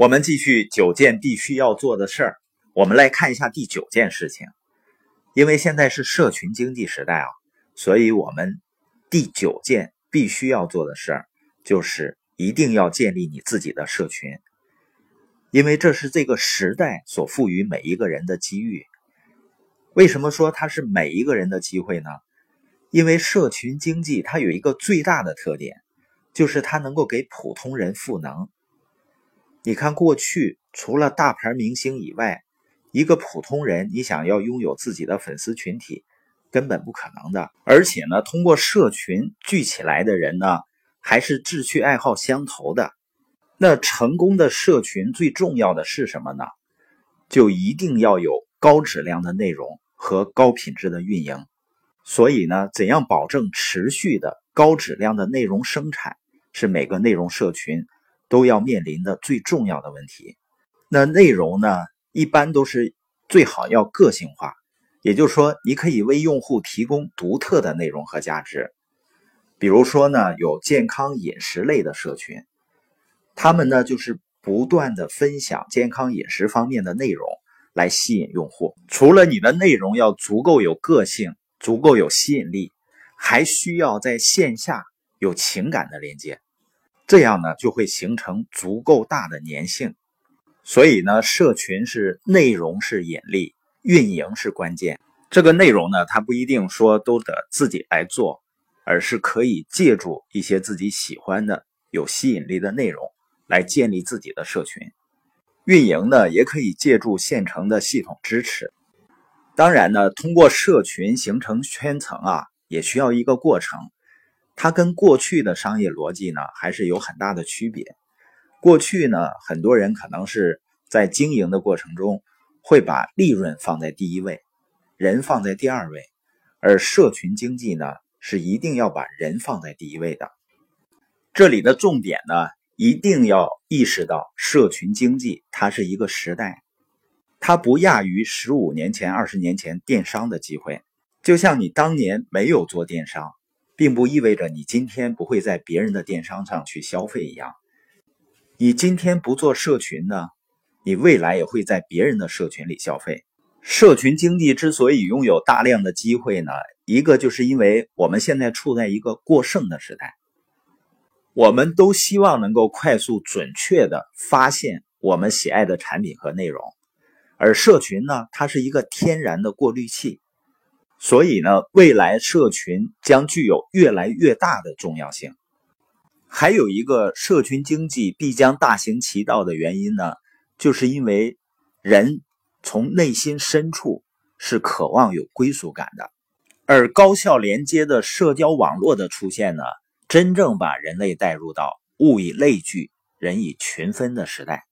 我们继续九件必须要做的事儿，我们来看一下第九件事情。因为现在是社群经济时代啊，所以我们第九件必须要做的事儿就是一定要建立你自己的社群，因为这是这个时代所赋予每一个人的机遇。为什么说它是每一个人的机会呢？因为社群经济它有一个最大的特点，就是它能够给普通人赋能。你看，过去除了大牌明星以外，一个普通人你想要拥有自己的粉丝群体，根本不可能的。而且呢，通过社群聚起来的人呢，还是志趣爱好相投的。那成功的社群最重要的是什么呢？就一定要有高质量的内容和高品质的运营。所以呢，怎样保证持续的高质量的内容生产，是每个内容社群都要面临的最重要的问题。那内容呢，一般都是最好要个性化，也就是说，你可以为用户提供独特的内容和价值。比如说呢，有健康饮食类的社群，他们呢就是不断的分享健康饮食方面的内容来吸引用户。除了你的内容要足够有个性。足够有吸引力，还需要在线下有情感的连接，这样呢就会形成足够大的粘性。所以呢，社群是内容是引力，运营是关键。这个内容呢，它不一定说都得自己来做，而是可以借助一些自己喜欢的、有吸引力的内容来建立自己的社群。运营呢，也可以借助现成的系统支持。当然呢，通过社群形成圈层啊，也需要一个过程。它跟过去的商业逻辑呢，还是有很大的区别。过去呢，很多人可能是在经营的过程中，会把利润放在第一位，人放在第二位。而社群经济呢，是一定要把人放在第一位的。这里的重点呢，一定要意识到，社群经济它是一个时代。它不亚于十五年前、二十年前电商的机会。就像你当年没有做电商，并不意味着你今天不会在别人的电商上去消费一样。你今天不做社群呢，你未来也会在别人的社群里消费。社群经济之所以拥有大量的机会呢，一个就是因为我们现在处在一个过剩的时代，我们都希望能够快速、准确的发现我们喜爱的产品和内容。而社群呢，它是一个天然的过滤器，所以呢，未来社群将具有越来越大的重要性。还有一个社群经济必将大行其道的原因呢，就是因为人从内心深处是渴望有归属感的，而高效连接的社交网络的出现呢，真正把人类带入到物以类聚、人以群分的时代。